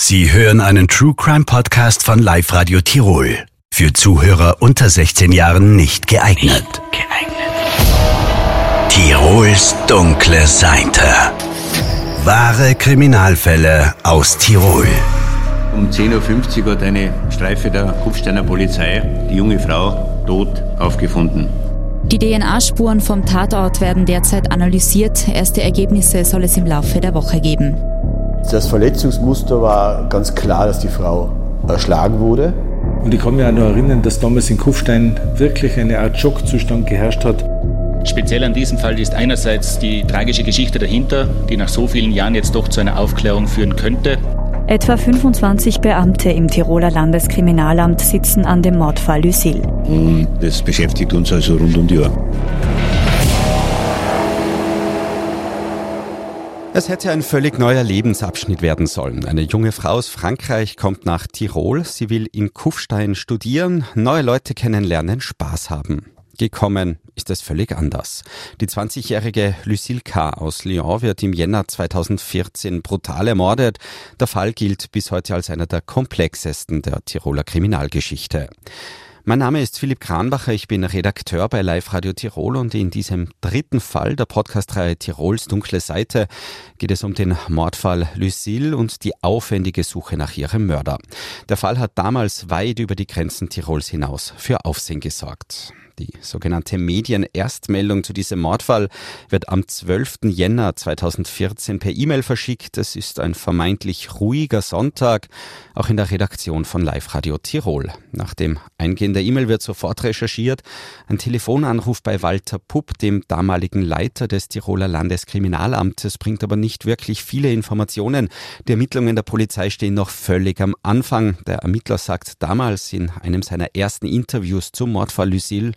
Sie hören einen True Crime Podcast von Live Radio Tirol. Für Zuhörer unter 16 Jahren nicht geeignet. Nicht geeignet. Tirols dunkle Seite. Wahre Kriminalfälle aus Tirol. Um 10.50 Uhr hat eine Streife der Kufsteiner Polizei die junge Frau tot aufgefunden. Die DNA-Spuren vom Tatort werden derzeit analysiert. Erste Ergebnisse soll es im Laufe der Woche geben. Das Verletzungsmuster war ganz klar, dass die Frau erschlagen wurde. Und ich kann mich auch noch erinnern, dass damals in Kufstein wirklich eine Art Schockzustand geherrscht hat. Speziell an diesem Fall ist einerseits die tragische Geschichte dahinter, die nach so vielen Jahren jetzt doch zu einer Aufklärung führen könnte. Etwa 25 Beamte im Tiroler Landeskriminalamt sitzen an dem Mordfall Lucille. Und das beschäftigt uns also rund um die Uhr. Es hätte ein völlig neuer Lebensabschnitt werden sollen. Eine junge Frau aus Frankreich kommt nach Tirol. Sie will in Kufstein studieren, neue Leute kennenlernen, Spaß haben. Gekommen ist es völlig anders. Die 20-jährige Lucille K. aus Lyon wird im Jänner 2014 brutal ermordet. Der Fall gilt bis heute als einer der komplexesten der Tiroler Kriminalgeschichte. Mein Name ist Philipp Kranbacher, ich bin Redakteur bei Live Radio Tirol und in diesem dritten Fall der Podcastreihe Tirols dunkle Seite geht es um den Mordfall Lucille und die aufwendige Suche nach ihrem Mörder. Der Fall hat damals weit über die Grenzen Tirols hinaus für Aufsehen gesorgt. Die sogenannte Medienerstmeldung zu diesem Mordfall wird am 12. Jänner 2014 per E-Mail verschickt. Es ist ein vermeintlich ruhiger Sonntag, auch in der Redaktion von Live Radio Tirol. Nach dem Eingehen der E-Mail wird sofort recherchiert. Ein Telefonanruf bei Walter Pupp, dem damaligen Leiter des Tiroler Landeskriminalamtes, bringt aber nicht wirklich viele Informationen. Die Ermittlungen der Polizei stehen noch völlig am Anfang. Der Ermittler sagt damals in einem seiner ersten Interviews zum Mordfall Lucille,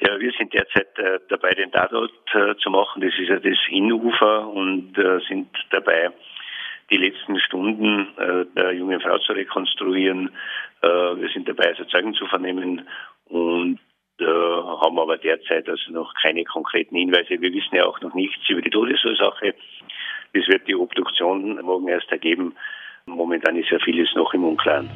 ja, wir sind derzeit äh, dabei, den Tatort äh, zu machen. Das ist ja das Innufer und äh, sind dabei, die letzten Stunden äh, der jungen Frau zu rekonstruieren. Äh, wir sind dabei, also Zeugen zu vernehmen und äh, haben aber derzeit also noch keine konkreten Hinweise. Wir wissen ja auch noch nichts über die Todesursache. Das wird die Obduktion morgen erst ergeben. Momentan ist ja vieles noch im Unklaren.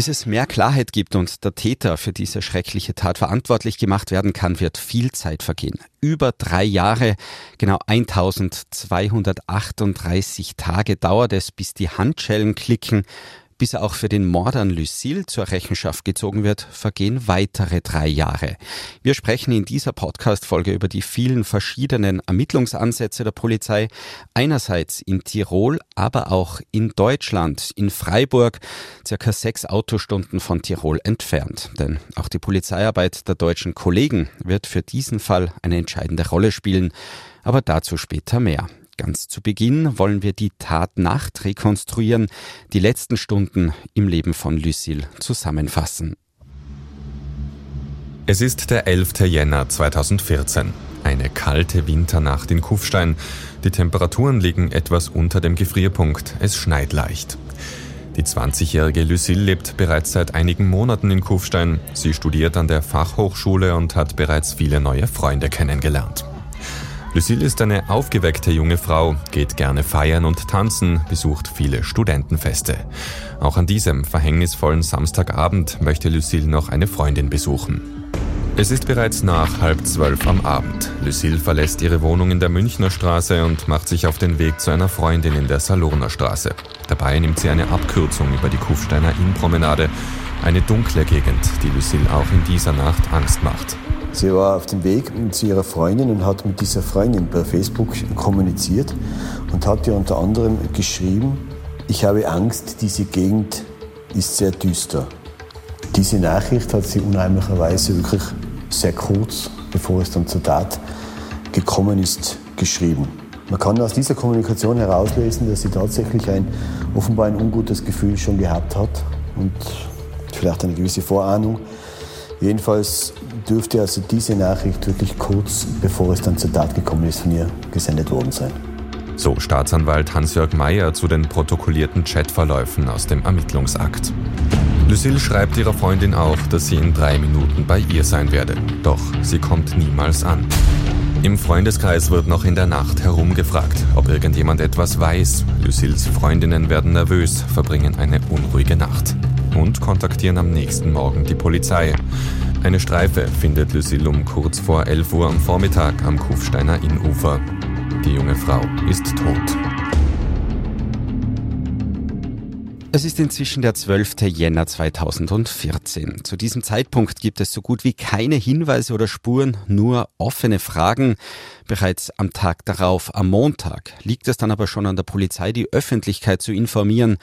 Bis es mehr Klarheit gibt und der Täter für diese schreckliche Tat verantwortlich gemacht werden kann, wird viel Zeit vergehen. Über drei Jahre, genau 1238 Tage dauert es, bis die Handschellen klicken, bis er auch für den Mord an Lucille zur Rechenschaft gezogen wird, vergehen weitere drei Jahre. Wir sprechen in dieser Podcast-Folge über die vielen verschiedenen Ermittlungsansätze der Polizei. Einerseits in Tirol, aber auch in Deutschland, in Freiburg, circa sechs Autostunden von Tirol entfernt. Denn auch die Polizeiarbeit der deutschen Kollegen wird für diesen Fall eine entscheidende Rolle spielen. Aber dazu später mehr. Ganz zu Beginn wollen wir die Tatnacht rekonstruieren, die letzten Stunden im Leben von Lucille zusammenfassen. Es ist der 11. Jänner 2014. Eine kalte Winternacht in Kufstein. Die Temperaturen liegen etwas unter dem Gefrierpunkt. Es schneit leicht. Die 20-jährige Lucille lebt bereits seit einigen Monaten in Kufstein. Sie studiert an der Fachhochschule und hat bereits viele neue Freunde kennengelernt. Lucille ist eine aufgeweckte junge Frau, geht gerne feiern und tanzen, besucht viele Studentenfeste. Auch an diesem verhängnisvollen Samstagabend möchte Lucille noch eine Freundin besuchen. Es ist bereits nach halb zwölf am Abend. Lucille verlässt ihre Wohnung in der Münchner Straße und macht sich auf den Weg zu einer Freundin in der Saloner Straße. Dabei nimmt sie eine Abkürzung über die Kufsteiner Innenpromenade, eine dunkle Gegend, die Lucille auch in dieser Nacht Angst macht. Sie war auf dem Weg zu ihrer Freundin und hat mit dieser Freundin per Facebook kommuniziert und hat ihr unter anderem geschrieben, ich habe Angst, diese Gegend ist sehr düster. Diese Nachricht hat sie unheimlicherweise wirklich sehr kurz, bevor es dann zur Tat gekommen ist, geschrieben. Man kann aus dieser Kommunikation herauslesen, dass sie tatsächlich ein offenbar ein ungutes Gefühl schon gehabt hat und vielleicht eine gewisse Vorahnung. Jedenfalls dürfte also diese Nachricht wirklich kurz bevor es dann zur Tat gekommen ist, von ihr gesendet worden sein. So Staatsanwalt Hans-Jörg Meyer zu den protokollierten Chatverläufen aus dem Ermittlungsakt. Lucille schreibt ihrer Freundin auch, dass sie in drei Minuten bei ihr sein werde. Doch sie kommt niemals an. Im Freundeskreis wird noch in der Nacht herumgefragt, ob irgendjemand etwas weiß. Lucils Freundinnen werden nervös, verbringen eine unruhige Nacht und kontaktieren am nächsten Morgen die Polizei. Eine Streife findet Lucille um kurz vor 11 Uhr am Vormittag am Kufsteiner Innufer. Die junge Frau ist tot. Es ist inzwischen der 12. Jänner 2014. Zu diesem Zeitpunkt gibt es so gut wie keine Hinweise oder Spuren, nur offene Fragen. Bereits am Tag darauf, am Montag, liegt es dann aber schon an der Polizei, die Öffentlichkeit zu informieren.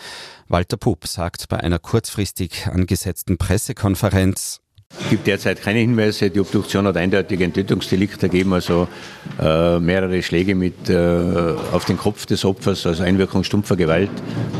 Walter Pupp sagt bei einer kurzfristig angesetzten Pressekonferenz, es gibt derzeit keine Hinweise. Die Obduktion hat eindeutig ein Tötungsdelikt ergeben, also äh, mehrere Schläge mit, äh, auf den Kopf des Opfers, also Einwirkung stumpfer Gewalt,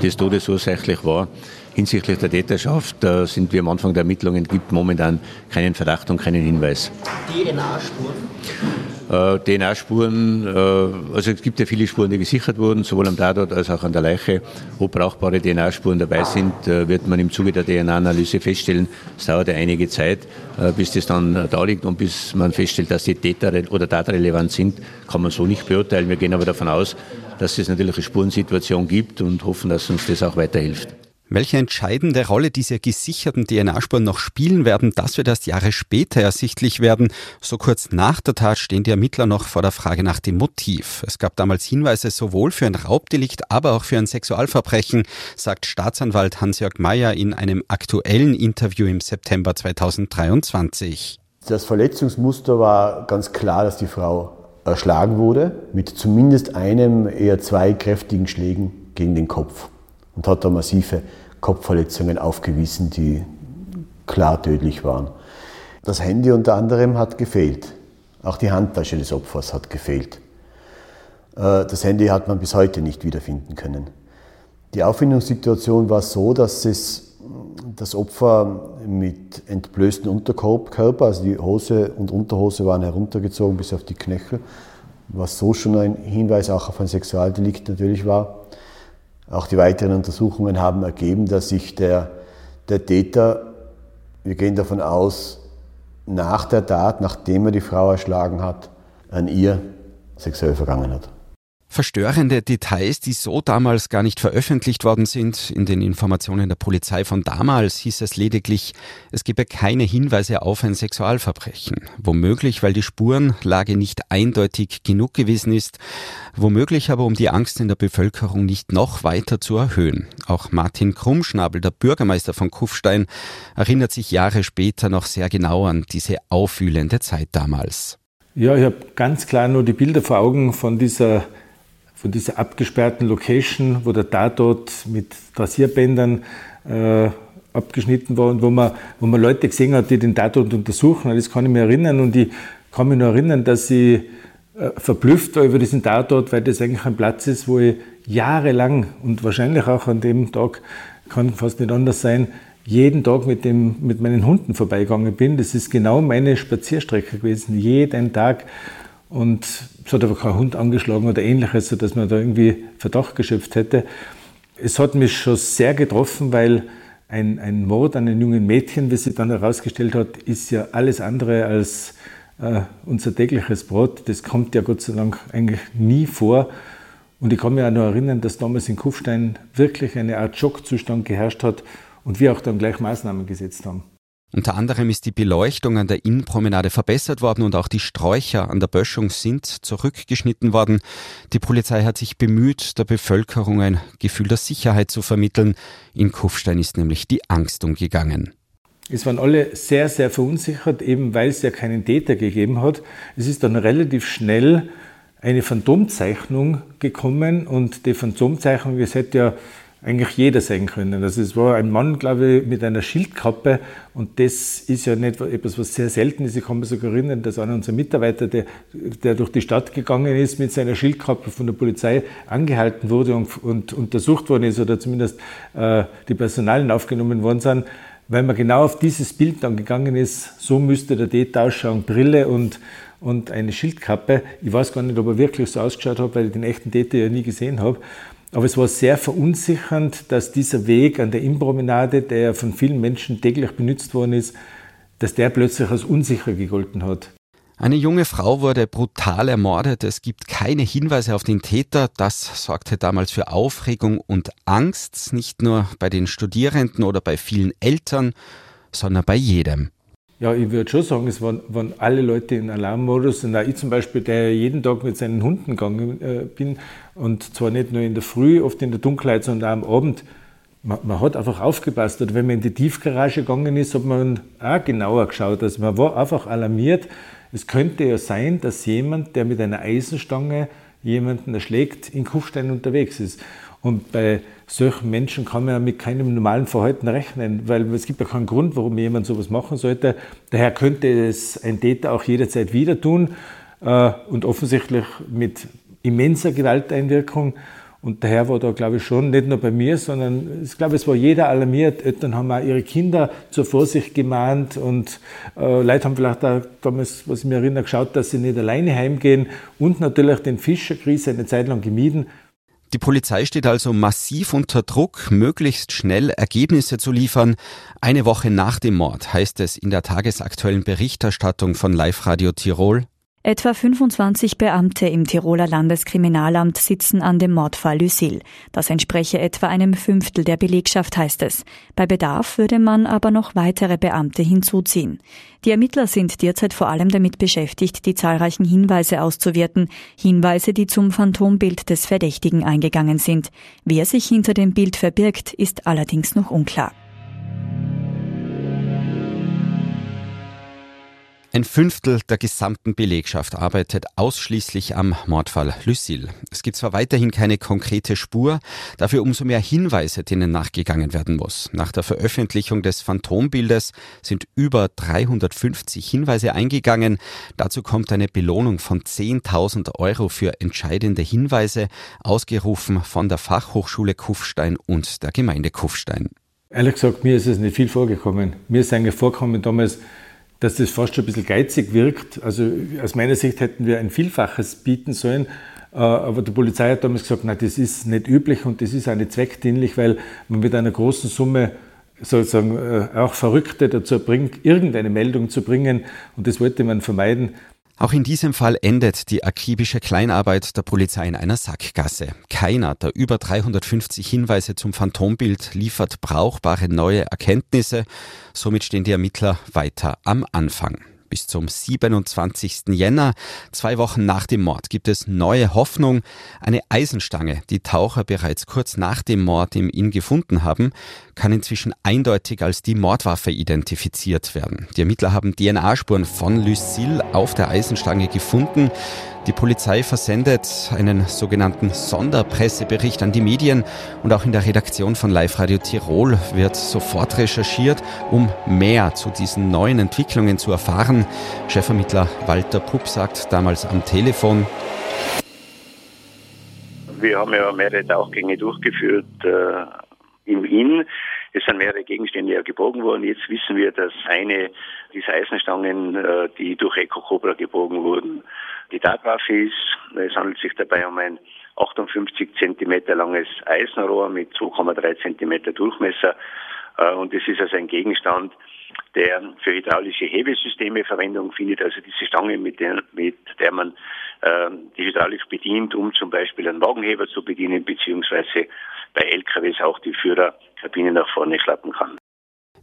die es todesursächlich war. Hinsichtlich der Täterschaft äh, sind wir am Anfang der Ermittlungen, gibt momentan keinen Verdacht und keinen Hinweis. DNA-Spuren? Äh, DNA-Spuren, äh, also es gibt ja viele Spuren, die gesichert wurden, sowohl am Tatort als auch an der Leiche. Ob brauchbare DNA-Spuren dabei sind, äh, wird man im Zuge der DNA-Analyse feststellen. Es dauert ja einige Zeit, äh, bis das dann da liegt und bis man feststellt, dass die Täter oder tatrelevant sind, kann man so nicht beurteilen. Wir gehen aber davon aus, dass es natürlich eine Spurensituation gibt und hoffen, dass uns das auch weiterhilft. Welche entscheidende Rolle diese gesicherten DNA-Spuren noch spielen werden, das wird erst Jahre später ersichtlich werden. So kurz nach der Tat stehen die Ermittler noch vor der Frage nach dem Motiv. Es gab damals Hinweise sowohl für ein Raubdelikt, aber auch für ein Sexualverbrechen, sagt Staatsanwalt Hans-Jörg Mayer in einem aktuellen Interview im September 2023. Das Verletzungsmuster war ganz klar, dass die Frau erschlagen wurde, mit zumindest einem, eher zwei kräftigen Schlägen gegen den Kopf und hat da massive Kopfverletzungen aufgewiesen, die klar tödlich waren. Das Handy unter anderem hat gefehlt. Auch die Handtasche des Opfers hat gefehlt. Äh, das Handy hat man bis heute nicht wiederfinden können. Die Auffindungssituation war so, dass es das Opfer mit entblößtem Unterkörper, also die Hose und Unterhose waren heruntergezogen bis auf die Knöchel, was so schon ein Hinweis auch auf ein Sexualdelikt natürlich war. Auch die weiteren Untersuchungen haben ergeben, dass sich der, der Täter, wir gehen davon aus, nach der Tat, nachdem er die Frau erschlagen hat, an ihr sexuell vergangen hat. Verstörende Details, die so damals gar nicht veröffentlicht worden sind. In den Informationen der Polizei von damals hieß es lediglich, es gebe keine Hinweise auf ein Sexualverbrechen. Womöglich, weil die Spurenlage nicht eindeutig genug gewesen ist. Womöglich aber, um die Angst in der Bevölkerung nicht noch weiter zu erhöhen. Auch Martin Krummschnabel, der Bürgermeister von Kufstein, erinnert sich Jahre später noch sehr genau an diese aufwühlende Zeit damals. Ja, ich habe ganz klar nur die Bilder vor Augen von dieser von dieser abgesperrten Location, wo der Tatort mit Rasierbändern äh, abgeschnitten war und wo man, wo man Leute gesehen hat, die den Tatort untersuchen. Das kann ich mir erinnern und ich kann mich noch erinnern, dass ich äh, verblüfft war über diesen Tatort, weil das eigentlich ein Platz ist, wo ich jahrelang und wahrscheinlich auch an dem Tag, kann fast nicht anders sein, jeden Tag mit, dem, mit meinen Hunden vorbeigegangen bin. Das ist genau meine Spazierstrecke gewesen, jeden Tag. Und es hat aber kein Hund angeschlagen oder ähnliches, sodass man da irgendwie Verdacht geschöpft hätte. Es hat mich schon sehr getroffen, weil ein, ein Mord an einem jungen Mädchen, wie sich dann herausgestellt hat, ist ja alles andere als äh, unser tägliches Brot. Das kommt ja Gott sei Dank eigentlich nie vor. Und ich kann mich auch noch erinnern, dass damals in Kufstein wirklich eine Art Schockzustand geherrscht hat und wir auch dann gleich Maßnahmen gesetzt haben. Unter anderem ist die Beleuchtung an der Innenpromenade verbessert worden und auch die Sträucher an der Böschung sind zurückgeschnitten worden. Die Polizei hat sich bemüht, der Bevölkerung ein Gefühl der Sicherheit zu vermitteln. In Kufstein ist nämlich die Angst umgegangen. Es waren alle sehr, sehr verunsichert, eben weil es ja keinen Täter gegeben hat. Es ist dann relativ schnell eine Phantomzeichnung gekommen und die Phantomzeichnung, das hätte ja eigentlich jeder sein können. Also es war ein Mann, glaube ich, mit einer Schildkappe und das ist ja nicht etwas, was sehr selten ist. Ich kann mich sogar erinnern, dass einer unserer Mitarbeiter, der, der durch die Stadt gegangen ist, mit seiner Schildkappe von der Polizei angehalten wurde und, und untersucht worden ist oder zumindest äh, die Personalien aufgenommen worden sind, weil man genau auf dieses Bild dann gegangen ist, so müsste der Täter ausschauen, Brille und, und eine Schildkappe. Ich weiß gar nicht, ob er wirklich so ausgeschaut hat, weil ich den echten Täter ja nie gesehen habe. Aber es war sehr verunsichernd, dass dieser Weg an der Innenpromenade, der von vielen Menschen täglich benutzt worden ist, dass der plötzlich als unsicher gegolten hat. Eine junge Frau wurde brutal ermordet. Es gibt keine Hinweise auf den Täter. Das sorgte damals für Aufregung und Angst, nicht nur bei den Studierenden oder bei vielen Eltern, sondern bei jedem. Ja, ich würde schon sagen, es waren, waren alle Leute in Alarmmodus und auch ich zum Beispiel, der jeden Tag mit seinen Hunden gegangen äh, bin und zwar nicht nur in der Früh, oft in der Dunkelheit, sondern auch am Abend. Man, man, hat einfach aufgepasst. Oder wenn man in die Tiefgarage gegangen ist, hat man auch genauer geschaut. Also man war einfach alarmiert. Es könnte ja sein, dass jemand, der mit einer Eisenstange jemanden erschlägt, in Kufstein unterwegs ist. Und bei solchen Menschen kann man ja mit keinem normalen Verhalten rechnen, weil es gibt ja keinen Grund, warum jemand sowas machen sollte. Daher könnte es ein Täter auch jederzeit wieder tun äh, und offensichtlich mit immenser Gewalteinwirkung. Und daher war da, glaube ich, schon nicht nur bei mir, sondern ich glaube, es war jeder alarmiert. Eltern haben auch ihre Kinder zur Vorsicht gemahnt und äh, Leute haben vielleicht auch damals, was ich mir erinnere, geschaut, dass sie nicht alleine heimgehen und natürlich den Fischerkrise eine Zeit lang gemieden. Die Polizei steht also massiv unter Druck, möglichst schnell Ergebnisse zu liefern. Eine Woche nach dem Mord heißt es in der tagesaktuellen Berichterstattung von Live Radio Tirol. Etwa 25 Beamte im Tiroler Landeskriminalamt sitzen an dem Mordfall Lucille. Das entspreche etwa einem Fünftel der Belegschaft, heißt es. Bei Bedarf würde man aber noch weitere Beamte hinzuziehen. Die Ermittler sind derzeit vor allem damit beschäftigt, die zahlreichen Hinweise auszuwerten. Hinweise, die zum Phantombild des Verdächtigen eingegangen sind. Wer sich hinter dem Bild verbirgt, ist allerdings noch unklar. Ein Fünftel der gesamten Belegschaft arbeitet ausschließlich am Mordfall Lucille. Es gibt zwar weiterhin keine konkrete Spur, dafür umso mehr Hinweise, denen nachgegangen werden muss. Nach der Veröffentlichung des Phantombildes sind über 350 Hinweise eingegangen. Dazu kommt eine Belohnung von 10.000 Euro für entscheidende Hinweise, ausgerufen von der Fachhochschule Kufstein und der Gemeinde Kufstein. Ehrlich gesagt, mir ist es nicht viel vorgekommen. Mir ist eigentlich vorgekommen damals, dass das fast schon ein bisschen geizig wirkt. Also aus meiner Sicht hätten wir ein Vielfaches bieten sollen. Äh, aber die Polizei hat damals gesagt, nein, das ist nicht üblich und das ist auch nicht zweckdienlich, weil man mit einer großen Summe sozusagen äh, auch Verrückte dazu bringt, irgendeine Meldung zu bringen. Und das wollte man vermeiden. Auch in diesem Fall endet die akribische Kleinarbeit der Polizei in einer Sackgasse. Keiner der über 350 Hinweise zum Phantombild liefert brauchbare neue Erkenntnisse. Somit stehen die Ermittler weiter am Anfang bis zum 27. Jänner, zwei Wochen nach dem Mord, gibt es neue Hoffnung. Eine Eisenstange, die Taucher bereits kurz nach dem Mord im Inn gefunden haben, kann inzwischen eindeutig als die Mordwaffe identifiziert werden. Die Ermittler haben DNA-Spuren von Lucille auf der Eisenstange gefunden. Die Polizei versendet einen sogenannten Sonderpressebericht an die Medien und auch in der Redaktion von Live Radio Tirol wird sofort recherchiert, um mehr zu diesen neuen Entwicklungen zu erfahren. Chefermittler Walter Pupp sagt damals am Telefon, wir haben ja mehrere Tauchgänge durchgeführt äh, im Inn. Es sind mehrere Gegenstände ja gebogen worden. Jetzt wissen wir, dass eine dieser Eisenstangen, äh, die durch Eco Cobra gebogen wurden, die Tatwaffe ist. Es handelt sich dabei um ein 58 Zentimeter langes Eisenrohr mit 2,3 Zentimeter Durchmesser. Äh, und es ist also ein Gegenstand, der für hydraulische Hebesysteme Verwendung findet, also diese Stange, mit der, mit der man äh, die hydraulisch bedient, um zum Beispiel einen Wagenheber zu bedienen, beziehungsweise bei LKWs auch die Führerkabine nach vorne schlappen kann.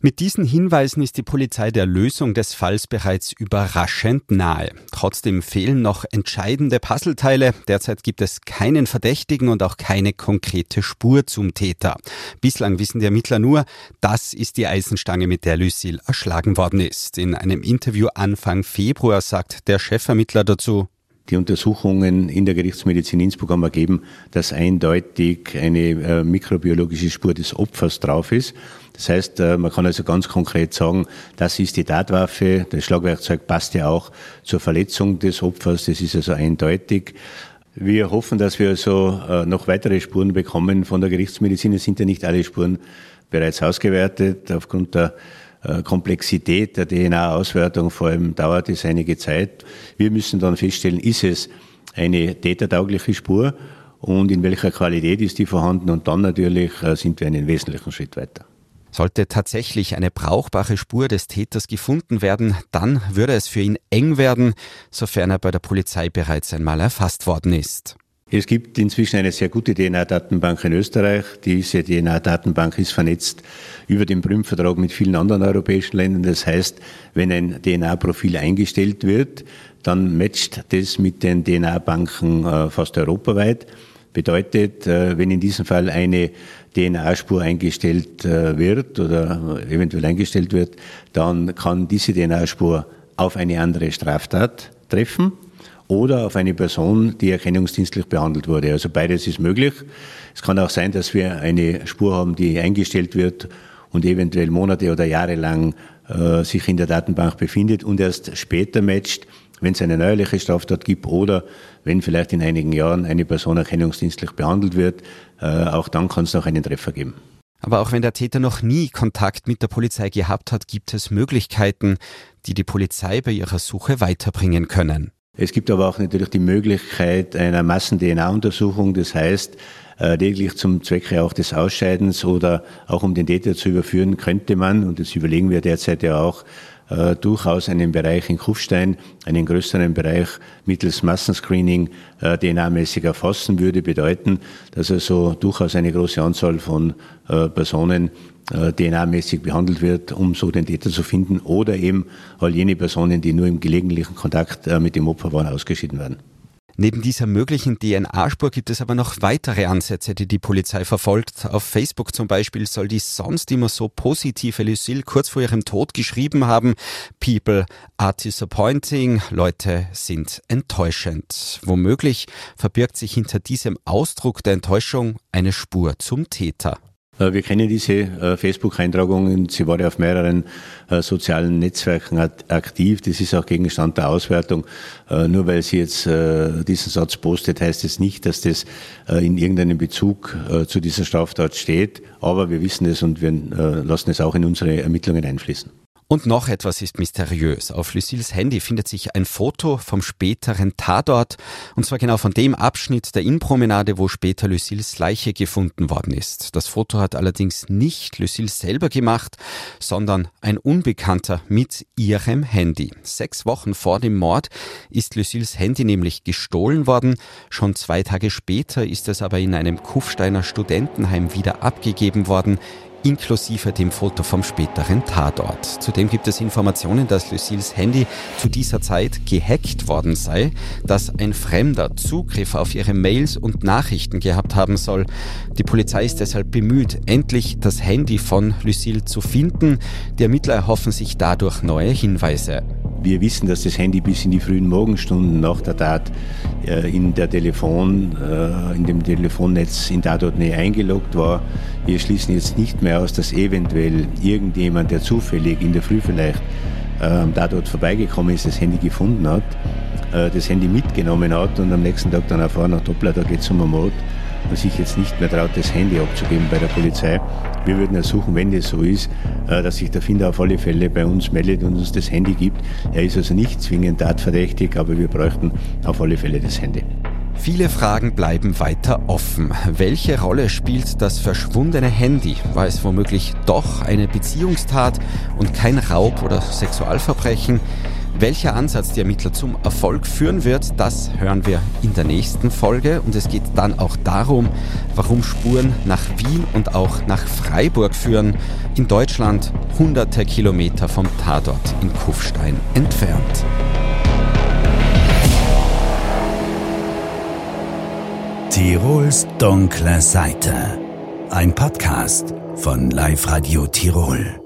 Mit diesen Hinweisen ist die Polizei der Lösung des Falls bereits überraschend nahe. Trotzdem fehlen noch entscheidende Puzzleteile. Derzeit gibt es keinen Verdächtigen und auch keine konkrete Spur zum Täter. Bislang wissen die Ermittler nur, das ist die Eisenstange, mit der Lucille erschlagen worden ist. In einem Interview Anfang Februar sagt der Chefermittler dazu, die Untersuchungen in der Gerichtsmedizin Innsbruck haben ergeben, dass eindeutig eine äh, mikrobiologische Spur des Opfers drauf ist. Das heißt, äh, man kann also ganz konkret sagen, das ist die Tatwaffe. Das Schlagwerkzeug passt ja auch zur Verletzung des Opfers. Das ist also eindeutig. Wir hoffen, dass wir also noch weitere Spuren bekommen von der Gerichtsmedizin. Es sind ja nicht alle Spuren bereits ausgewertet aufgrund der Komplexität der DNA-Auswertung, vor allem dauert es einige Zeit. Wir müssen dann feststellen, ist es eine tätertaugliche Spur und in welcher Qualität ist die vorhanden und dann natürlich äh, sind wir einen wesentlichen Schritt weiter. Sollte tatsächlich eine brauchbare Spur des Täters gefunden werden, dann würde es für ihn eng werden, sofern er bei der Polizei bereits einmal erfasst worden ist. Es gibt inzwischen eine sehr gute DNA-Datenbank in Österreich. Diese DNA-Datenbank ist vernetzt über den Prüm-Vertrag mit vielen anderen europäischen Ländern. Das heißt, wenn ein DNA-Profil eingestellt wird, dann matcht das mit den DNA-Banken äh, fast europaweit. Bedeutet, äh, wenn in diesem Fall eine DNA-Spur eingestellt äh, wird oder eventuell eingestellt wird, dann kann diese DNA-Spur auf eine andere Straftat treffen oder auf eine Person, die erkennungsdienstlich behandelt wurde. Also beides ist möglich. Es kann auch sein, dass wir eine Spur haben, die eingestellt wird und eventuell Monate oder Jahre lang äh, sich in der Datenbank befindet und erst später matcht, wenn es eine neuerliche Straftat gibt oder wenn vielleicht in einigen Jahren eine Person erkennungsdienstlich behandelt wird. Äh, auch dann kann es noch einen Treffer geben. Aber auch wenn der Täter noch nie Kontakt mit der Polizei gehabt hat, gibt es Möglichkeiten, die die Polizei bei ihrer Suche weiterbringen können. Es gibt aber auch natürlich die Möglichkeit einer Massen-DNA-Untersuchung. Das heißt, äh, lediglich zum Zwecke auch des Ausscheidens oder auch um den Täter zu überführen, könnte man, und das überlegen wir derzeit ja auch, äh, durchaus einen Bereich in Kufstein, einen größeren Bereich mittels Massenscreening äh, DNA-mäßig erfassen würde, bedeuten, dass also durchaus eine große Anzahl von äh, Personen DNA-mäßig behandelt wird, um so den Täter zu finden, oder eben all jene Personen, die nur im gelegentlichen Kontakt äh, mit dem Opfer waren, ausgeschieden werden. Neben dieser möglichen DNA-Spur gibt es aber noch weitere Ansätze, die die Polizei verfolgt. Auf Facebook zum Beispiel soll die sonst immer so positive Lucille kurz vor ihrem Tod geschrieben haben, People are disappointing, Leute sind enttäuschend. Womöglich verbirgt sich hinter diesem Ausdruck der Enttäuschung eine Spur zum Täter. Äh, wir kennen diese äh, Facebook-Eintragungen. Sie war ja auf mehreren äh, sozialen Netzwerken aktiv. Das ist auch Gegenstand der Auswertung. Nur weil sie jetzt diesen Satz postet, heißt es nicht, dass das in irgendeinem Bezug zu dieser Straftat steht. Aber wir wissen es und wir lassen es auch in unsere Ermittlungen einfließen. Und noch etwas ist mysteriös. Auf Lucilles Handy findet sich ein Foto vom späteren Tatort, und zwar genau von dem Abschnitt der Innenpromenade, wo später Lucilles Leiche gefunden worden ist. Das Foto hat allerdings nicht Lucille selber gemacht, sondern ein Unbekannter mit ihrem Handy. Sechs Wochen vor dem Mord ist Lucilles Handy nämlich gestohlen worden. Schon zwei Tage später ist es aber in einem Kufsteiner Studentenheim wieder abgegeben worden inklusive dem Foto vom späteren Tatort. Zudem gibt es Informationen, dass Lucilles Handy zu dieser Zeit gehackt worden sei, dass ein Fremder Zugriff auf ihre Mails und Nachrichten gehabt haben soll. Die Polizei ist deshalb bemüht, endlich das Handy von Lucille zu finden. Die Ermittler erhoffen sich dadurch neue Hinweise. Wir wissen, dass das Handy bis in die frühen Morgenstunden nach der Tat äh, in der Telefon, äh, in dem Telefonnetz in Tatortnähe eingeloggt war. Wir schließen jetzt nicht mehr aus, dass eventuell irgendjemand, der zufällig in der Früh vielleicht äh, am Tatort vorbeigekommen ist, das Handy gefunden hat, das Handy mitgenommen hat und am nächsten Tag dann erfahren hat, hoppla, da geht es um einen Mord und sich jetzt nicht mehr traut, das Handy abzugeben bei der Polizei. Wir würden ersuchen, wenn das so ist, äh, dass sich der Finder auf alle Fälle bei uns meldet und uns das Handy gibt. Er ist also nicht zwingend tatverdächtig, aber wir bräuchten auf alle Fälle das Handy. Viele Fragen bleiben weiter offen. Welche Rolle spielt das verschwundene Handy? War es womöglich doch eine Beziehungstat und kein Raub oder Sexualverbrechen? Welcher Ansatz die Ermittler zum Erfolg führen wird, das hören wir in der nächsten Folge. Und es geht dann auch darum, warum Spuren nach Wien und auch nach Freiburg führen, in Deutschland hunderte Kilometer vom Tatort in Kufstein entfernt. Tirols dunkle Seite. Ein Podcast von Live Radio Tirol.